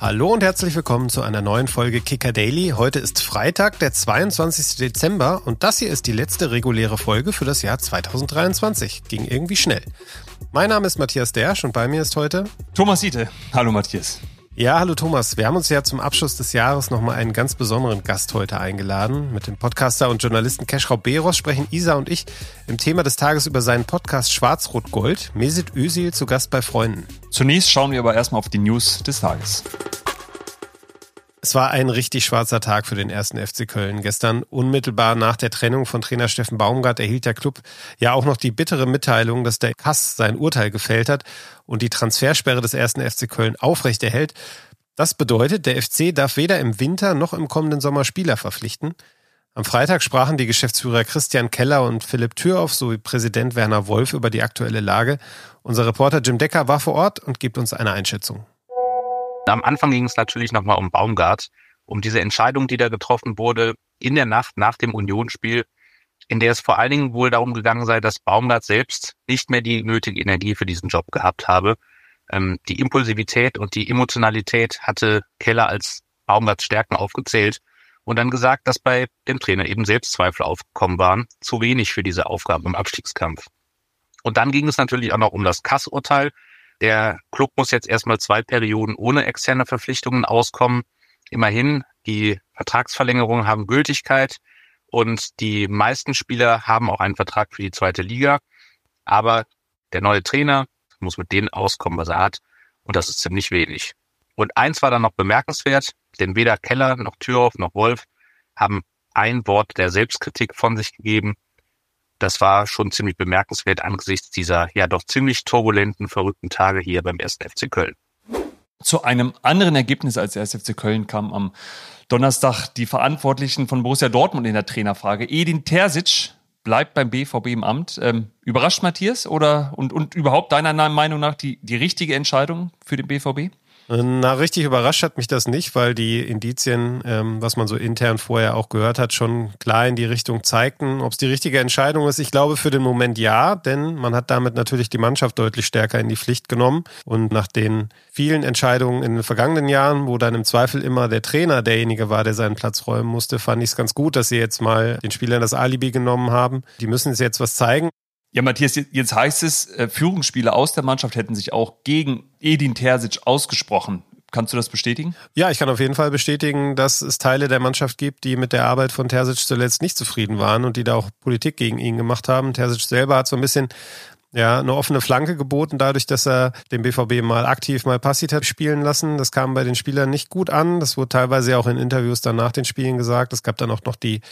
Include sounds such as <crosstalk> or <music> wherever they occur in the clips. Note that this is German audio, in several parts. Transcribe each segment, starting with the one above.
Hallo und herzlich willkommen zu einer neuen Folge Kicker Daily. Heute ist Freitag, der 22. Dezember und das hier ist die letzte reguläre Folge für das Jahr 2023. Ging irgendwie schnell. Mein Name ist Matthias Dersch und bei mir ist heute Thomas Siete. Hallo Matthias. Ja, hallo Thomas. Wir haben uns ja zum Abschluss des Jahres nochmal einen ganz besonderen Gast heute eingeladen. Mit dem Podcaster und Journalisten Keschrau Beros sprechen Isa und ich im Thema des Tages über seinen Podcast Schwarz-Rot-Gold. Mesit Özil zu Gast bei Freunden. Zunächst schauen wir aber erstmal auf die News des Tages. Es war ein richtig schwarzer Tag für den ersten FC Köln. Gestern, unmittelbar nach der Trennung von Trainer Steffen Baumgart, erhielt der Club ja auch noch die bittere Mitteilung, dass der Kass sein Urteil gefällt hat und die Transfersperre des ersten FC Köln aufrechterhält. Das bedeutet, der FC darf weder im Winter noch im kommenden Sommer Spieler verpflichten. Am Freitag sprachen die Geschäftsführer Christian Keller und Philipp Türhoff sowie Präsident Werner Wolf über die aktuelle Lage. Unser Reporter Jim Decker war vor Ort und gibt uns eine Einschätzung. Am Anfang ging es natürlich nochmal um Baumgart, um diese Entscheidung, die da getroffen wurde in der Nacht nach dem Unionsspiel, in der es vor allen Dingen wohl darum gegangen sei, dass Baumgart selbst nicht mehr die nötige Energie für diesen Job gehabt habe. Ähm, die Impulsivität und die Emotionalität hatte Keller als Baumgarts Stärken aufgezählt und dann gesagt, dass bei dem Trainer eben Selbstzweifel aufgekommen waren, zu wenig für diese Aufgabe im Abstiegskampf. Und dann ging es natürlich auch noch um das Kassurteil, der Club muss jetzt erstmal zwei Perioden ohne externe Verpflichtungen auskommen. Immerhin, die Vertragsverlängerungen haben Gültigkeit und die meisten Spieler haben auch einen Vertrag für die zweite Liga. Aber der neue Trainer muss mit denen auskommen, was er hat. Und das ist ziemlich wenig. Und eins war dann noch bemerkenswert, denn weder Keller noch Türhoff noch Wolf haben ein Wort der Selbstkritik von sich gegeben. Das war schon ziemlich bemerkenswert angesichts dieser ja doch ziemlich turbulenten, verrückten Tage hier beim 1. FC Köln. Zu einem anderen Ergebnis als der 1. FC Köln kam am Donnerstag die Verantwortlichen von Borussia Dortmund in der Trainerfrage. Edin Terzic bleibt beim BVB im Amt. Ähm, überrascht Matthias oder und, und überhaupt deiner Meinung nach die, die richtige Entscheidung für den BVB? Na, richtig überrascht hat mich das nicht, weil die Indizien, ähm, was man so intern vorher auch gehört hat, schon klar in die Richtung zeigten. Ob es die richtige Entscheidung ist, ich glaube für den Moment ja, denn man hat damit natürlich die Mannschaft deutlich stärker in die Pflicht genommen. Und nach den vielen Entscheidungen in den vergangenen Jahren, wo dann im Zweifel immer der Trainer derjenige war, der seinen Platz räumen musste, fand ich es ganz gut, dass sie jetzt mal den Spielern das Alibi genommen haben. Die müssen jetzt was zeigen. Ja, Matthias, jetzt heißt es, äh, Führungsspieler aus der Mannschaft hätten sich auch gegen Edin Terzic ausgesprochen. Kannst du das bestätigen? Ja, ich kann auf jeden Fall bestätigen, dass es Teile der Mannschaft gibt, die mit der Arbeit von Terzic zuletzt nicht zufrieden waren und die da auch Politik gegen ihn gemacht haben. Terzic selber hat so ein bisschen ja, eine offene Flanke geboten, dadurch, dass er den BVB mal aktiv, mal passiv hat spielen lassen. Das kam bei den Spielern nicht gut an. Das wurde teilweise auch in Interviews dann nach den Spielen gesagt. Es gab dann auch noch die,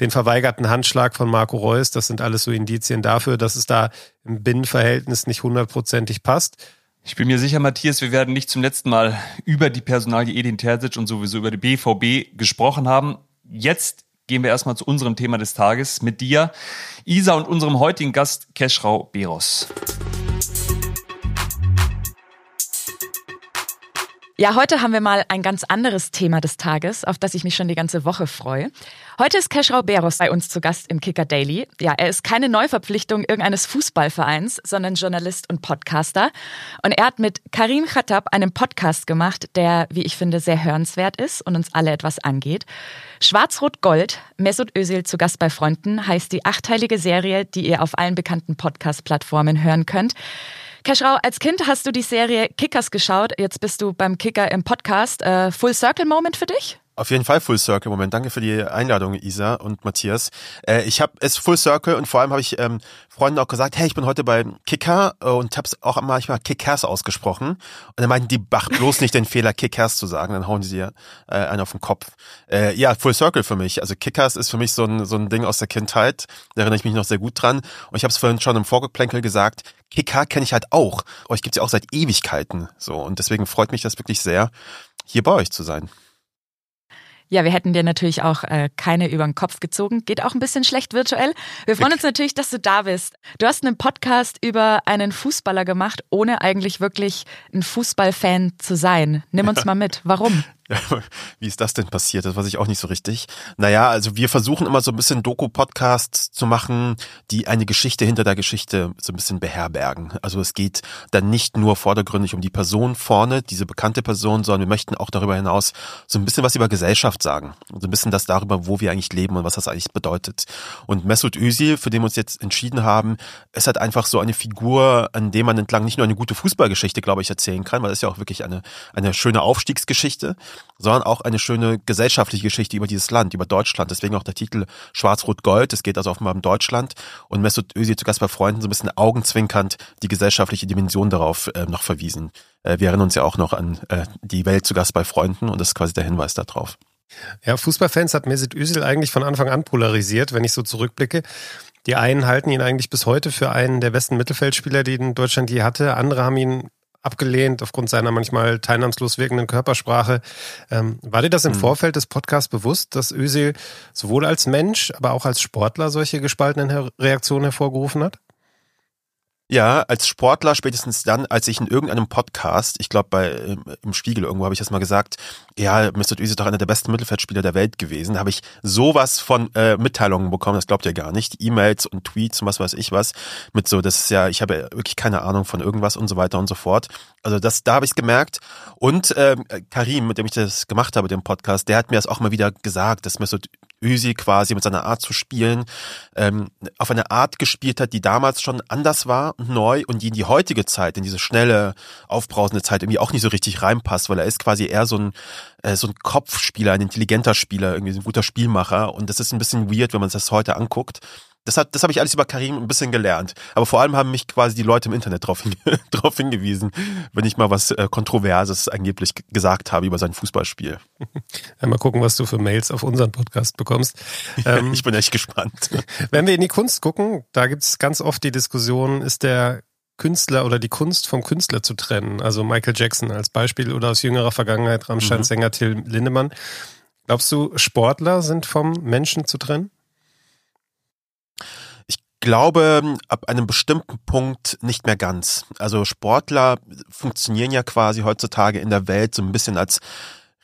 den verweigerten Handschlag von Marco Reus. Das sind alles so Indizien dafür, dass es da im Binnenverhältnis nicht hundertprozentig passt. Ich bin mir sicher, Matthias, wir werden nicht zum letzten Mal über die Personalie Edin Terzic und sowieso über die BVB gesprochen haben. Jetzt gehen wir erstmal zu unserem Thema des Tages mit dir, Isa und unserem heutigen Gast Keschrau Beros. Ja, heute haben wir mal ein ganz anderes Thema des Tages, auf das ich mich schon die ganze Woche freue. Heute ist Keschrau Beros bei uns zu Gast im Kicker Daily. Ja, er ist keine Neuverpflichtung irgendeines Fußballvereins, sondern Journalist und Podcaster. Und er hat mit Karim Khattab einen Podcast gemacht, der, wie ich finde, sehr hörenswert ist und uns alle etwas angeht. Schwarz-Rot-Gold, Mesut Özil zu Gast bei Freunden, heißt die achteilige Serie, die ihr auf allen bekannten Podcast-Plattformen hören könnt. Keschrau, als Kind hast du die Serie Kickers geschaut. Jetzt bist du beim Kicker im Podcast. Äh, Full Circle Moment für dich? Auf jeden Fall Full Circle Moment. Danke für die Einladung, Isa und Matthias. Äh, ich habe es Full Circle und vor allem habe ich ähm, Freunden auch gesagt, hey, ich bin heute beim Kicker äh, und habe es auch manchmal Kickers ausgesprochen. Und dann meinten die, bach bloß nicht den Fehler, Kickers zu sagen, dann hauen sie dir äh, einen auf den Kopf. Äh, ja, Full Circle für mich. Also Kickers ist für mich so ein, so ein Ding aus der Kindheit. Da erinnere ich mich noch sehr gut dran. Und ich habe es vorhin schon im Vorgeplänkel gesagt, Kicker kenne ich halt auch. Euch gibt's ja auch seit Ewigkeiten. So Und deswegen freut mich das wirklich sehr, hier bei euch zu sein. Ja, wir hätten dir natürlich auch äh, keine über den Kopf gezogen. Geht auch ein bisschen schlecht virtuell. Wir freuen uns natürlich, dass du da bist. Du hast einen Podcast über einen Fußballer gemacht, ohne eigentlich wirklich ein Fußballfan zu sein. Nimm uns mal mit. Warum? <laughs> Wie ist das denn passiert? Das weiß ich auch nicht so richtig. Naja, also wir versuchen immer so ein bisschen Doku-Podcasts zu machen, die eine Geschichte hinter der Geschichte so ein bisschen beherbergen. Also es geht dann nicht nur vordergründig um die Person vorne, diese bekannte Person, sondern wir möchten auch darüber hinaus so ein bisschen was über Gesellschaft sagen. So ein bisschen das darüber, wo wir eigentlich leben und was das eigentlich bedeutet. Und Mesut Özil, für den wir uns jetzt entschieden haben, ist halt einfach so eine Figur, an dem man entlang nicht nur eine gute Fußballgeschichte, glaube ich, erzählen kann, weil das ist ja auch wirklich eine, eine schöne Aufstiegsgeschichte, sondern auch eine schöne gesellschaftliche Geschichte über dieses Land, über Deutschland. Deswegen auch der Titel Schwarz-Rot-Gold. Es geht also offenbar um Deutschland und Mesut Özil zu Gast bei Freunden so ein bisschen augenzwinkernd die gesellschaftliche Dimension darauf äh, noch verwiesen. Äh, wir erinnern uns ja auch noch an äh, die Welt zu Gast bei Freunden und das ist quasi der Hinweis darauf. Ja, Fußballfans hat Mesut Özil eigentlich von Anfang an polarisiert, wenn ich so zurückblicke. Die einen halten ihn eigentlich bis heute für einen der besten Mittelfeldspieler, die in Deutschland je hatte. Andere haben ihn abgelehnt aufgrund seiner manchmal teilnahmslos wirkenden Körpersprache. Ähm, war dir das im mhm. Vorfeld des Podcasts bewusst, dass Özil sowohl als Mensch, aber auch als Sportler solche gespaltenen Reaktionen hervorgerufen hat? Ja, als Sportler spätestens dann, als ich in irgendeinem Podcast, ich glaube bei im Spiegel irgendwo habe ich das mal gesagt, ja, Mr. Özil ist doch einer der besten Mittelfeldspieler der Welt gewesen, habe ich sowas von äh, Mitteilungen bekommen, das glaubt ihr gar nicht, E-Mails und Tweets und was weiß ich was, mit so, das ist ja, ich habe ja wirklich keine Ahnung von irgendwas und so weiter und so fort. Also das, da habe ich gemerkt. Und äh, Karim, mit dem ich das gemacht habe, den Podcast, der hat mir das auch mal wieder gesagt, dass Mesut Ösi quasi mit seiner Art zu spielen ähm, auf eine Art gespielt hat, die damals schon anders war und neu und die in die heutige Zeit, in diese schnelle, aufbrausende Zeit irgendwie auch nicht so richtig reinpasst, weil er ist quasi eher so ein, äh, so ein Kopfspieler, ein intelligenter Spieler, irgendwie so ein guter Spielmacher und das ist ein bisschen weird, wenn man sich das heute anguckt. Das, hat, das habe ich alles über Karim ein bisschen gelernt. Aber vor allem haben mich quasi die Leute im Internet darauf hin, <laughs> drauf hingewiesen, wenn ich mal was äh, Kontroverses angeblich gesagt habe über sein Fußballspiel. Ja, mal gucken, was du für Mails auf unseren Podcast bekommst. <laughs> Ähm, ich bin echt gespannt. Wenn wir in die Kunst gucken, da gibt es ganz oft die Diskussion, ist der Künstler oder die Kunst vom Künstler zu trennen. Also Michael Jackson als Beispiel oder aus jüngerer Vergangenheit Rammstein-Sänger mhm. Till Lindemann. Glaubst du, Sportler sind vom Menschen zu trennen? Glaube, ab einem bestimmten Punkt nicht mehr ganz. Also Sportler funktionieren ja quasi heutzutage in der Welt so ein bisschen als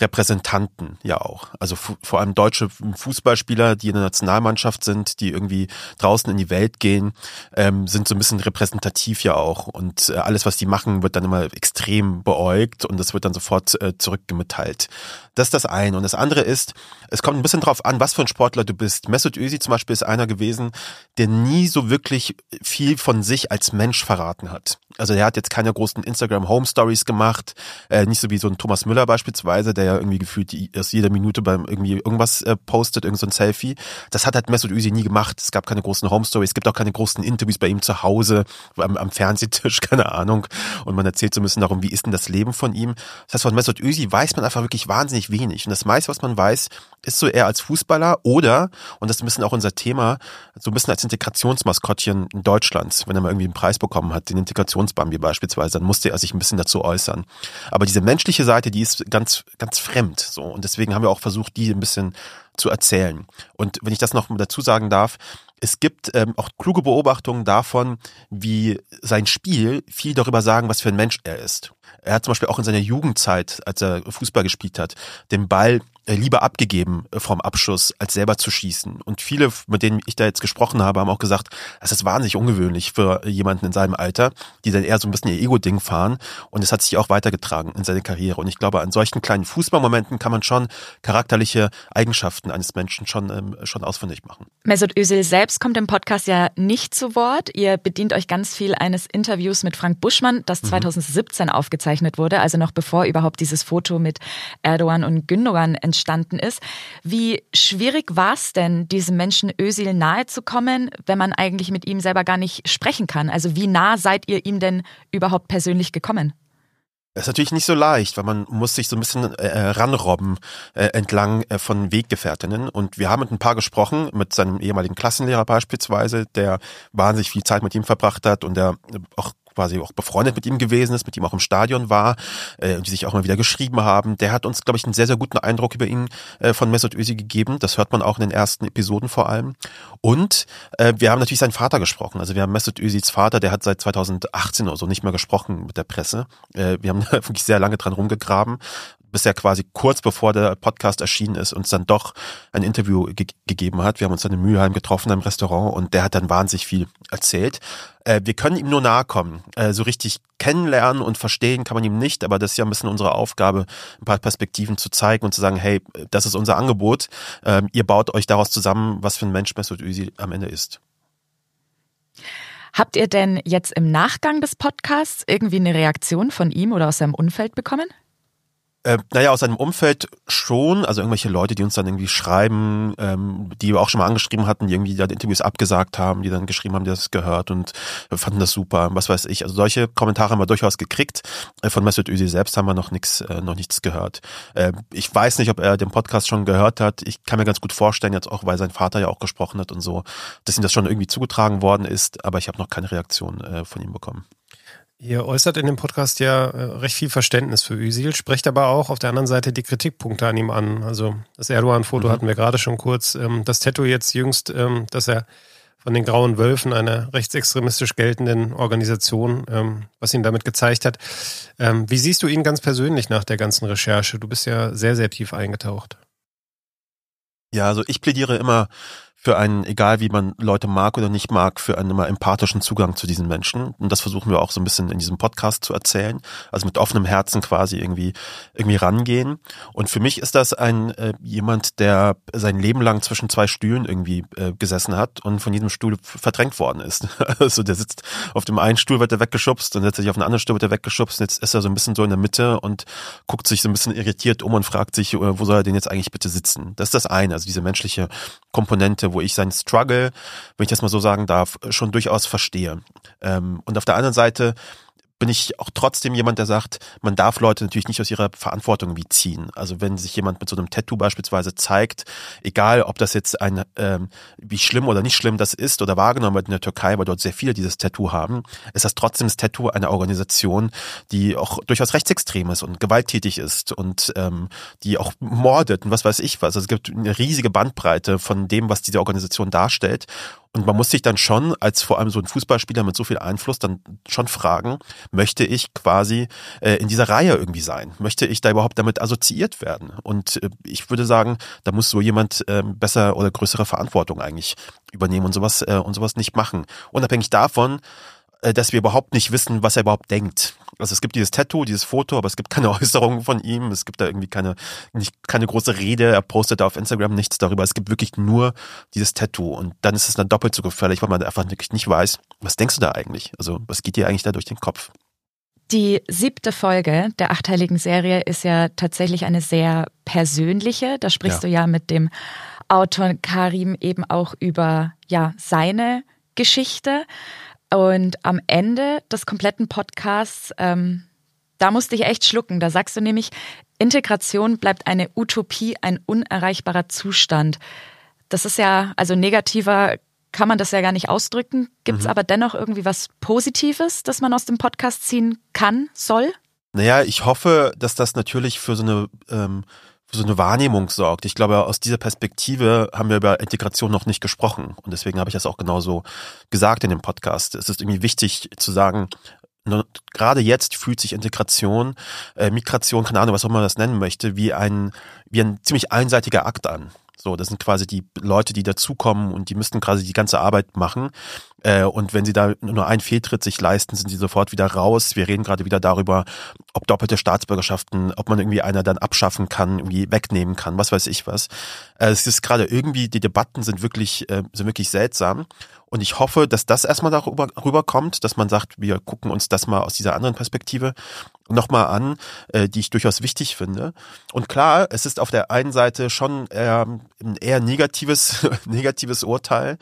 Repräsentanten ja auch. Also vor allem deutsche Fußballspieler, die in der Nationalmannschaft sind, die irgendwie draußen in die Welt gehen, ähm, sind so ein bisschen repräsentativ ja auch. Und äh, alles, was die machen, wird dann immer extrem beäugt und das wird dann sofort äh, zurückgeteilt. Das ist das eine. Und das andere ist, es kommt ein bisschen drauf an, was für ein Sportler du bist. Mesut Özil zum Beispiel ist einer gewesen, der nie so wirklich viel von sich als Mensch verraten hat. Also er hat jetzt keine großen Instagram Home Stories gemacht, äh, nicht so wie so ein Thomas Müller beispielsweise, der ja irgendwie gefühlt aus jeder Minute beim irgendwie irgendwas äh, postet, irgend so ein Selfie. Das hat halt Mesut Özil nie gemacht. Es gab keine großen Home Stories, es gibt auch keine großen Interviews bei ihm zu Hause, am, am Fernsehtisch, <laughs> keine Ahnung. Und man erzählt so ein bisschen darum, wie ist denn das Leben von ihm. Das heißt, von Mesut Özil weiß man einfach wirklich wahnsinnig wenig. Und das meiste, was man weiß, ist so eher als Fußballer oder, und das ist ein bisschen auch unser Thema, so ein bisschen als Integrationsmaskottchen in Deutschlands, wenn er mal irgendwie einen Preis bekommen hat, den Integrationsbambi beispielsweise, dann musste er sich ein bisschen dazu äußern. Aber diese menschliche Seite, die ist ganz, ganz fremd, so. Und deswegen haben wir auch versucht, die ein bisschen zu erzählen. Und wenn ich das noch dazu sagen darf, es gibt ähm, auch kluge Beobachtungen davon, wie sein Spiel viel darüber sagen, was für ein Mensch er ist. Er hat zum Beispiel auch in seiner Jugendzeit, als er Fußball gespielt hat, den Ball lieber abgegeben äh, vom Abschuss, als selber zu schießen. Und viele, mit denen ich da jetzt gesprochen habe, haben auch gesagt, das ist wahnsinnig ungewöhnlich für jemanden in seinem Alter, die dann eher so ein bisschen ihr Ego-Ding fahren. Und es hat sich auch weitergetragen in seine Karriere. Und ich glaube, an solchen kleinen Fußballmomenten kann man schon charakterliche Eigenschaften eines Menschen schon, ähm, schon ausfindig machen. Mesut Özil selbst kommt im Podcast ja nicht zu Wort. Ihr bedient euch ganz viel eines Interviews mit Frank Buschmann, das 2017 mhm. aufgezeichnet wurde, also noch bevor überhaupt dieses Foto mit Erdogan und Gündogan entstand entstanden ist. Wie schwierig war es denn, diesem Menschen Ösil nahe zu kommen, wenn man eigentlich mit ihm selber gar nicht sprechen kann? Also wie nah seid ihr ihm denn überhaupt persönlich gekommen? Das ist natürlich nicht so leicht, weil man muss sich so ein bisschen äh, äh, ranrobben äh, entlang äh, von Weggefährtinnen. Und wir haben mit ein paar gesprochen, mit seinem ehemaligen Klassenlehrer beispielsweise, der wahnsinnig viel Zeit mit ihm verbracht hat und der auch quasi auch befreundet mit ihm gewesen ist, mit ihm auch im Stadion war, äh, die sich auch mal wieder geschrieben haben. Der hat uns, glaube ich, einen sehr, sehr guten Eindruck über ihn äh, von Mesut Özil gegeben. Das hört man auch in den ersten Episoden vor allem. Und äh, wir haben natürlich seinen Vater gesprochen. Also wir haben Mesut Özils Vater, der hat seit 2018 oder so nicht mehr gesprochen mit der Presse. Äh, wir haben <laughs> wirklich sehr lange dran rumgegraben. Bis er quasi kurz bevor der Podcast erschienen ist, uns dann doch ein Interview ge gegeben hat. Wir haben uns dann in Mülheim getroffen im Restaurant und der hat dann wahnsinnig viel erzählt. Äh, wir können ihm nur nahe kommen. Äh, so richtig kennenlernen und verstehen kann man ihm nicht, aber das ist ja ein bisschen unsere Aufgabe, ein paar Perspektiven zu zeigen und zu sagen, hey, das ist unser Angebot. Ähm, ihr baut euch daraus zusammen, was für ein Mensch Mesut Özil am Ende ist. Habt ihr denn jetzt im Nachgang des Podcasts irgendwie eine Reaktion von ihm oder aus seinem Umfeld bekommen? Äh, naja, aus seinem Umfeld schon, also irgendwelche Leute, die uns dann irgendwie schreiben, ähm, die wir auch schon mal angeschrieben hatten, die irgendwie dann Interviews abgesagt haben, die dann geschrieben haben, die das gehört und fanden das super, was weiß ich. Also solche Kommentare haben wir durchaus gekriegt. Äh, von Mesut Özil selbst haben wir noch nichts, äh, noch nichts gehört. Äh, ich weiß nicht, ob er den Podcast schon gehört hat. Ich kann mir ganz gut vorstellen, jetzt auch, weil sein Vater ja auch gesprochen hat und so, dass ihm das schon irgendwie zugetragen worden ist, aber ich habe noch keine Reaktion äh, von ihm bekommen. Ihr äußert in dem Podcast ja äh, recht viel Verständnis für Özil, sprecht aber auch auf der anderen Seite die Kritikpunkte an ihm an. Also das Erdogan-Foto mhm. hatten wir gerade schon kurz. Ähm, das Tattoo jetzt jüngst, ähm, dass er von den Grauen Wölfen, einer rechtsextremistisch geltenden Organisation, ähm, was ihn damit gezeigt hat. Wie siehst du ihn ganz persönlich nach der ganzen Recherche? Du bist ja sehr, sehr tief eingetaucht. Ja, also ich plädiere immer für einen, egal wie man Leute mag oder nicht mag, für einen immer empathischen Zugang zu diesen Menschen. Und das versuchen wir auch so ein bisschen in diesem Podcast zu erzählen. Also mit offenem Herzen quasi irgendwie, irgendwie rangehen. Und für mich ist das ein äh, jemand, der sein Leben lang zwischen zwei Stühlen irgendwie äh, gesessen hat und von diesem Stuhl verdrängt worden ist. <laughs> also der sitzt auf dem einen Stuhl, wird er weggeschubst, dann setzt er sich auf den anderen Stuhl, wird er weggeschubst. Und jetzt ist er so ein bisschen so in der Mitte und guckt sich so ein bisschen irritiert um und fragt sich, äh, wo soll er denn jetzt eigentlich bitte sitzen? Das ist das eine, also diese menschliche Komponente, wo ich seinen Struggle, wenn ich das mal so sagen darf, schon durchaus verstehe. Ähm, und auf der anderen Seite bin ich auch trotzdem jemand, der sagt, man darf Leute natürlich nicht aus ihrer Verantwortung wie ziehen. Also wenn sich jemand mit so einem Tattoo beispielsweise zeigt, egal ob das jetzt ein, ähm, wie schlimm oder nicht schlimm das ist oder wahrgenommen wird in der Türkei, weil dort sehr viele dieses Tattoo haben, ist das trotzdem das Tattoo einer Organisation, die auch durchaus rechtsextrem ist und gewalttätig ist und ähm, die auch mordet und was weiß ich was. Also es gibt eine riesige Bandbreite von dem, was diese Organisation darstellt. Und man muss sich dann schon, als vor allem so ein Fußballspieler mit so viel Einfluss, dann schon fragen, möchte ich quasi äh, in dieser Reihe irgendwie sein? Möchte ich da überhaupt damit assoziiert werden? Und äh, ich würde sagen, da muss so jemand äh, besser oder größere Verantwortung eigentlich übernehmen und sowas äh, und sowas nicht machen. Unabhängig davon, dass wir überhaupt nicht wissen, was er überhaupt denkt. Also es gibt dieses Tattoo, dieses Foto, aber es gibt keine <laughs> Äußerungen von ihm. Es gibt da irgendwie keine, nicht, keine große Rede. Er postet da auf Instagram nichts darüber. Es gibt wirklich nur dieses Tattoo. Und dann ist es dann doppelt so gefährlich, weil man einfach wirklich nicht weiß, was denkst du da eigentlich? Also was geht dir eigentlich da durch den Kopf? Die siebte Folge der achteiligen Serie ist ja tatsächlich eine sehr persönliche. Da sprichst ja. du ja mit dem Autor Karim eben auch über ja seine Geschichte. Und am Ende des kompletten Podcasts, ähm, da musste ich echt schlucken. Da sagst du nämlich, Integration bleibt eine Utopie, ein unerreichbarer Zustand. Das ist ja, also negativer kann man das ja gar nicht ausdrücken. Gibt es mhm. aber dennoch irgendwie was Positives, das man aus dem Podcast ziehen kann, soll? Naja, ich hoffe, dass das natürlich für so eine ähm, für so eine Wahrnehmung sorgt. Ich glaube, aus dieser Perspektive haben wir über Integration noch nicht gesprochen. Und deswegen habe ich das auch genauso gesagt in dem Podcast. Es ist irgendwie wichtig zu sagen, gerade jetzt fühlt sich Integration, äh, Migration, keine Ahnung, was auch immer man das nennen möchte, wie ein, wie ein ziemlich einseitiger Akt an. So, das sind quasi die Leute, die dazukommen und die müssten quasi die ganze Arbeit machen. Äh, und wenn sie da nur einen Fehltritt sich leisten, sind sie sofort wieder raus. Wir reden gerade wieder darüber, ob doppelte Staatsbürgerschaften, ob man irgendwie einer dann abschaffen kann, irgendwie wegnehmen kann, was weiß ich was. Äh, es ist gerade irgendwie, die Debatten sind wirklich, äh, sind wirklich seltsam. Und ich hoffe, dass das erstmal darüber rüberkommt, dass man sagt, wir gucken uns das mal aus dieser anderen Perspektive nochmal an, äh, die ich durchaus wichtig finde. Und klar, es ist auf der einen Seite schon eher, ein eher negatives, <laughs> negatives Urteil,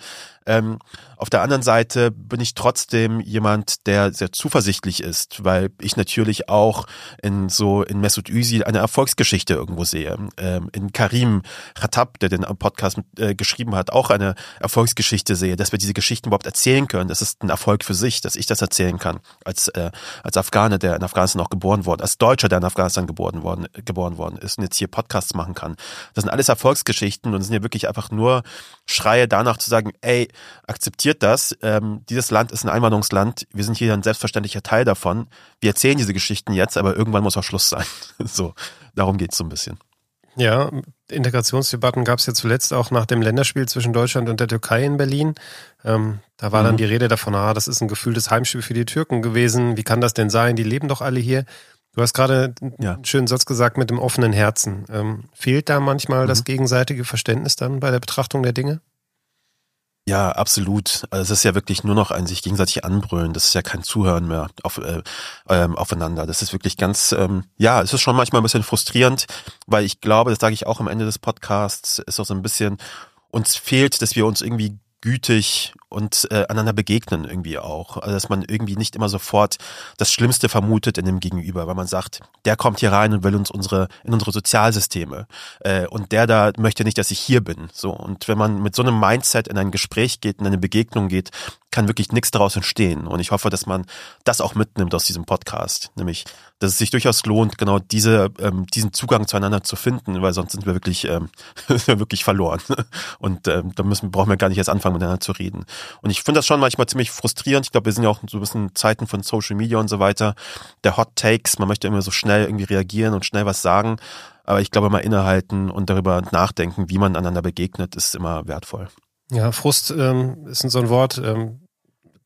ähm, auf der anderen Seite bin ich trotzdem jemand, der sehr zuversichtlich ist, weil ich natürlich auch in so in Mesut Özil eine Erfolgsgeschichte irgendwo sehe. Ähm, in Karim Khattab, der den Podcast äh, geschrieben hat, auch eine Erfolgsgeschichte sehe, dass wir diese Geschichten überhaupt erzählen können. Das ist ein Erfolg für sich, dass ich das erzählen kann als äh, als Afghane, der in Afghanistan auch geboren worden, als Deutscher, der in Afghanistan geboren worden geboren worden ist und jetzt hier Podcasts machen kann. Das sind alles Erfolgsgeschichten und sind ja wirklich einfach nur Schreie danach zu sagen, ey, akzeptiert das, sagt, ähm, dieses Land ist ein Einwanderungsland, wir sind hier ein selbstverständlicher Teil davon. Wir erzählen diese Geschichten jetzt, aber irgendwann muss auch Schluss sein. <laughs> so, darum geht's so ein bisschen. Ja, Integrationsdebatten gab es ja zuletzt auch nach dem Länderspiel zwischen Deutschland und der Türkei in Berlin. Ähm, da war mhm. dann die Rede davon, ah, das ist ein gefühltes Heimspiel für die Türken gewesen. Wie kann das denn sein? Die leben doch alle hier. Du hast gerade ja. einen schönen Satz gesagt mit dem offenen Herzen. Ähm, fehlt da manchmal mhm. das gegenseitige Verständnis dann bei der Betrachtung der Dinge? Ja, absolut. Also es ist ja wirklich nur noch ein sich gegenseitig anbrüllen. Das ist ja kein Zuhören mehr auf, äh, ähm, aufeinander. Das ist wirklich ganz, ähm, ja, es ist schon manchmal ein bisschen frustrierend, weil ich glaube, das sage ich auch am Ende des Podcasts, ist auch so ein bisschen, uns fehlt, dass wir uns irgendwie gütig und äh, einander begegnen irgendwie auch. Also dass man irgendwie nicht immer sofort das Schlimmste vermutet in dem Gegenüber, weil man sagt, der kommt hier rein und will uns unsere in unsere Sozialsysteme äh, und der da möchte nicht, dass ich hier bin. So und wenn man mit so einem Mindset in ein Gespräch geht, in eine Begegnung geht, kann wirklich nichts daraus entstehen. Und ich hoffe, dass man das auch mitnimmt aus diesem Podcast, nämlich dass es sich durchaus lohnt, genau diese, ähm, diesen Zugang zueinander zu finden, weil sonst sind wir wirklich, ähm, <laughs> wirklich verloren. Und ähm, da müssen, brauchen wir gar nicht erst anfangen, miteinander zu reden. Und ich finde das schon manchmal ziemlich frustrierend. Ich glaube, wir sind ja auch so ein bisschen Zeiten von Social Media und so weiter. Der Hot Takes, man möchte immer so schnell irgendwie reagieren und schnell was sagen. Aber ich glaube, mal innehalten und darüber nachdenken, wie man einander begegnet, ist immer wertvoll. Ja, Frust ähm, ist so ein Wort, ähm,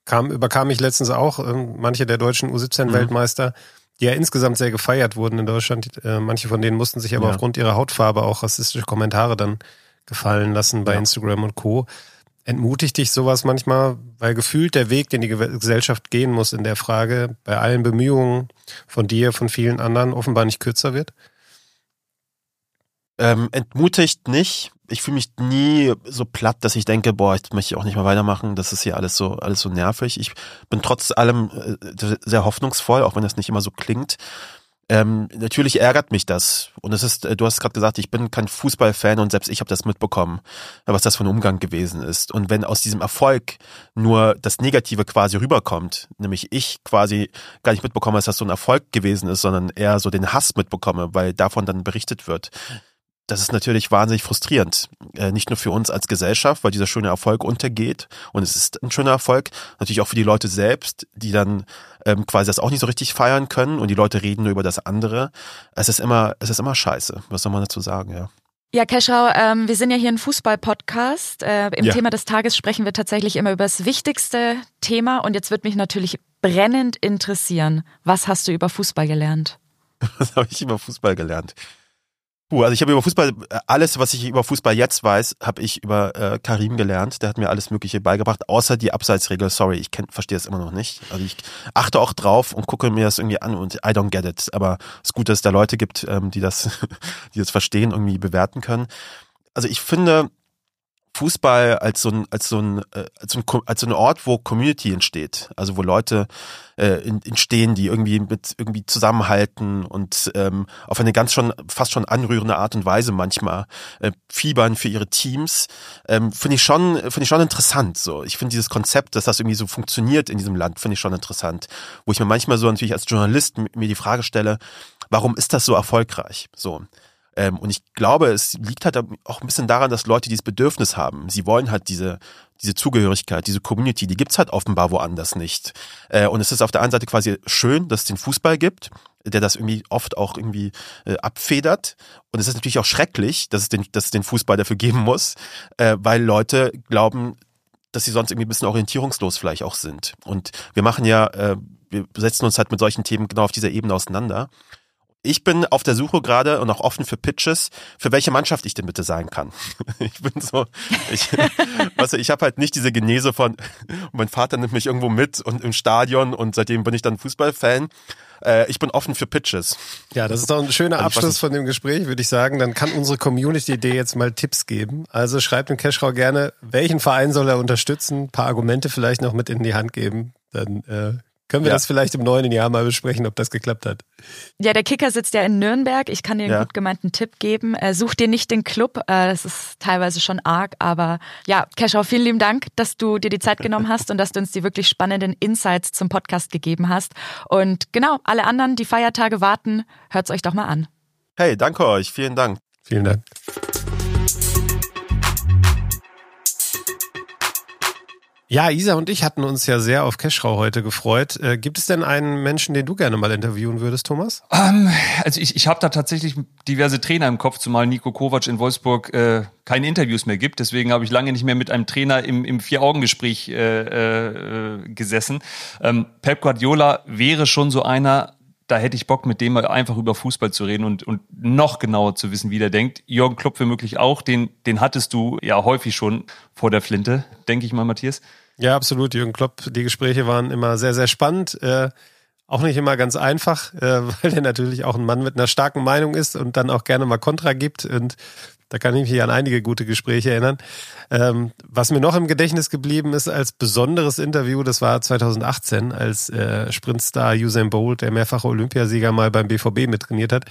kam, überkam ich letztens auch. Ähm, manche der deutschen U17-Weltmeister mhm die ja insgesamt sehr gefeiert wurden in Deutschland. Äh, manche von denen mussten sich aber ja. aufgrund ihrer Hautfarbe auch rassistische Kommentare dann gefallen lassen bei ja. Instagram und Co. Entmutigt dich sowas manchmal, weil gefühlt der Weg, den die Gesellschaft gehen muss in der Frage, bei allen Bemühungen von dir, von vielen anderen, offenbar nicht kürzer wird? Ähm, entmutigt nicht, ich fühle mich nie so platt, dass ich denke, boah, ich möchte auch nicht mehr weitermachen. Das ist hier alles so, alles so nervig. Ich bin trotz allem äh, sehr hoffnungsvoll, auch wenn das nicht immer so klingt. Ähm, natürlich ärgert mich das. Und es ist, äh, du hast gerade gesagt, ich bin kein Fußballfan und selbst ich habe das mitbekommen, was das für ein Umgang gewesen ist. Und wenn aus diesem Erfolg nur das Negative quasi rüberkommt, nämlich ich quasi gar nicht mitbekomme, dass das so ein Erfolg gewesen ist, sondern eher so den Hass mitbekomme, weil davon dann berichtet wird, das ist natürlich wahnsinnig frustrierend. Äh, nicht nur für uns als Gesellschaft, weil dieser schöne Erfolg untergeht. Und es ist ein schöner Erfolg. Natürlich auch für die Leute selbst, die dann ähm, quasi das auch nicht so richtig feiern können und die Leute reden nur über das andere. Es ist immer, es ist immer scheiße. Was soll man dazu sagen, ja. Ja, Keschau, ähm, wir sind ja hier ein Fußball-Podcast. Äh, Im ja. Thema des Tages sprechen wir tatsächlich immer über das wichtigste Thema. Und jetzt wird mich natürlich brennend interessieren. Was hast du über Fußball gelernt? <laughs> Was habe ich über Fußball gelernt? Puh, also ich habe über Fußball, äh, alles, was ich über Fußball jetzt weiß, habe ich über äh, Karim gelernt. Der hat mir alles Mögliche beigebracht, außer die Abseitsregel. Sorry, ich verstehe es immer noch nicht. Also ich achte auch drauf und gucke mir das irgendwie an und I don't get it. Aber es ist gut, dass es da Leute gibt, ähm, die das, <laughs> die das verstehen, irgendwie bewerten können. Also ich finde, Fußball als so ein, als so ein, äh, als so ein, als so ein Ort, wo Community entsteht. Also wo Leute äh, entstehen, die irgendwie mit irgendwie zusammenhalten und ähm, auf eine ganz schon, fast schon anrührende Art und Weise manchmal äh, fiebern für ihre Teams, ähm, finde ich schon, finde ich schon interessant. So, ich finde dieses Konzept, dass das irgendwie so funktioniert in diesem Land, finde ich schon interessant. Wo ich mir manchmal so natürlich als Journalist mir die Frage stelle, warum ist das so erfolgreich? So. Ähm, und ich glaube, es liegt halt auch ein bisschen daran, dass Leute dieses Bedürfnis haben. Sie wollen halt diese, diese Zugehörigkeit, diese Community, die gibt's halt offenbar woanders nicht. Äh, und es ist auf der einen Seite quasi schön, dass es den Fußball gibt, der das irgendwie oft auch irgendwie äh, abfedert. Und es ist natürlich auch schrecklich, dass es den, dass es den Fußball dafür geben muss, äh, weil Leute glauben, dass sie sonst irgendwie ein bisschen orientierungslos vielleicht auch sind. Und wir machen ja, äh, wir setzen uns halt mit solchen Themen genau auf dieser Ebene auseinander. Ich bin auf der Suche gerade und auch offen für Pitches, für welche Mannschaft ich denn bitte sein kann. <laughs> Ich bin so, ich, <laughs> weißt du, ich habe halt nicht diese Genese von, mein Vater nimmt mich irgendwo mit und im Stadion und seitdem bin ich dann Fußballfan. Äh, ich bin offen für Pitches. Ja, das ist doch ein schöner also Abschluss von dem Gespräch, würde ich sagen. Dann kann unsere Community dir jetzt mal Tipps geben. Also schreibt dem Cashrow gerne, welchen Verein soll er unterstützen, ein paar Argumente vielleicht noch mit in die Hand geben. Dann äh, können wir ja. das vielleicht im neuen Jahr mal besprechen, ob das geklappt hat? Ja, der Kicker sitzt ja in Nürnberg. Ich kann dir einen ja. gut gemeinten Tipp geben. Äh, such dir nicht den Club. Äh, das ist teilweise schon arg. Aber ja, Keschau, vielen lieben Dank, dass du dir die Zeit genommen hast und dass du uns die wirklich spannenden Insights zum Podcast gegeben hast. Und genau, alle anderen, die Feiertage warten, hört's euch doch mal an. Hey, danke euch. Vielen Dank. Vielen Dank. Ja, Isa und ich hatten uns ja sehr auf Keschrau heute gefreut. Äh, gibt es denn einen Menschen, den du gerne mal interviewen würdest, Thomas? Ähm, also ich, ich habe da tatsächlich diverse Trainer im Kopf, zumal Nico Kovac in Wolfsburg äh, keine Interviews mehr gibt. Deswegen habe ich lange nicht mehr mit einem Trainer im, im Vier-Augen-Gespräch äh, äh, gesessen. Ähm, Pep Guardiola wäre schon so einer, da hätte ich Bock, mit dem einfach über Fußball zu reden und, und noch genauer zu wissen, wie der denkt. Jürgen Klopp womöglich auch, den, den hattest du ja häufig schon vor der Flinte, denke ich mal, Matthias. Ja, absolut. Jürgen Klopp, die Gespräche waren immer sehr, sehr spannend. Äh, auch nicht immer ganz einfach, äh, <laughs> weil er natürlich auch ein Mann mit einer starken Meinung ist und dann auch gerne mal Kontra gibt. Und da kann ich mich an einige gute Gespräche erinnern. Ähm, was mir noch im Gedächtnis geblieben ist als besonderes Interview, das war 2018, als äh, Sprintstar Usain Bolt, der mehrfache Olympiasieger, mal beim BVB mittrainiert hat.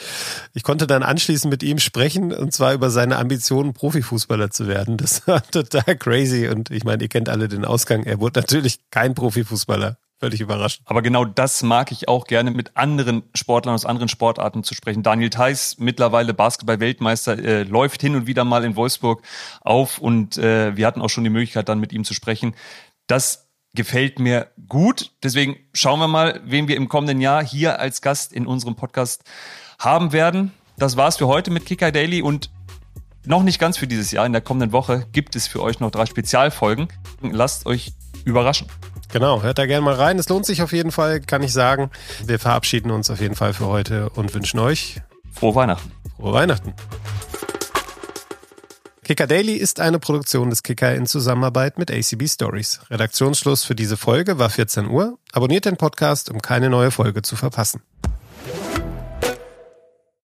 Ich konnte dann anschließend mit ihm sprechen und zwar über seine Ambitionen, Profifußballer zu werden. Das <laughs> war total crazy und ich meine, ihr kennt alle den Ausgang. Er wurde natürlich kein Profifußballer. Völlig überraschend. Aber genau das mag ich auch gerne mit anderen Sportlern aus anderen Sportarten zu sprechen. Daniel Theiss, mittlerweile Basketball-Weltmeister, äh, läuft hin und wieder mal in Wolfsburg auf und äh, wir hatten auch schon die Möglichkeit, dann mit ihm zu sprechen. Das gefällt mir gut. Deswegen schauen wir mal, wen wir im kommenden Jahr hier als Gast in unserem Podcast haben werden. Das war's für heute mit Kicker Daily und noch nicht ganz für dieses Jahr. In der kommenden Woche gibt es für euch noch drei Spezialfolgen. Lasst euch überraschen. Genau, hört da gerne mal rein. Es lohnt sich auf jeden Fall, kann ich sagen. Wir verabschieden uns auf jeden Fall für heute und wünschen euch frohe Weihnachten. Frohe Weihnachten. Kicker Daily ist eine Produktion des Kicker in Zusammenarbeit mit ACB Stories. Redaktionsschluss für diese Folge war 14 Uhr. Abonniert den Podcast, um keine neue Folge zu verpassen.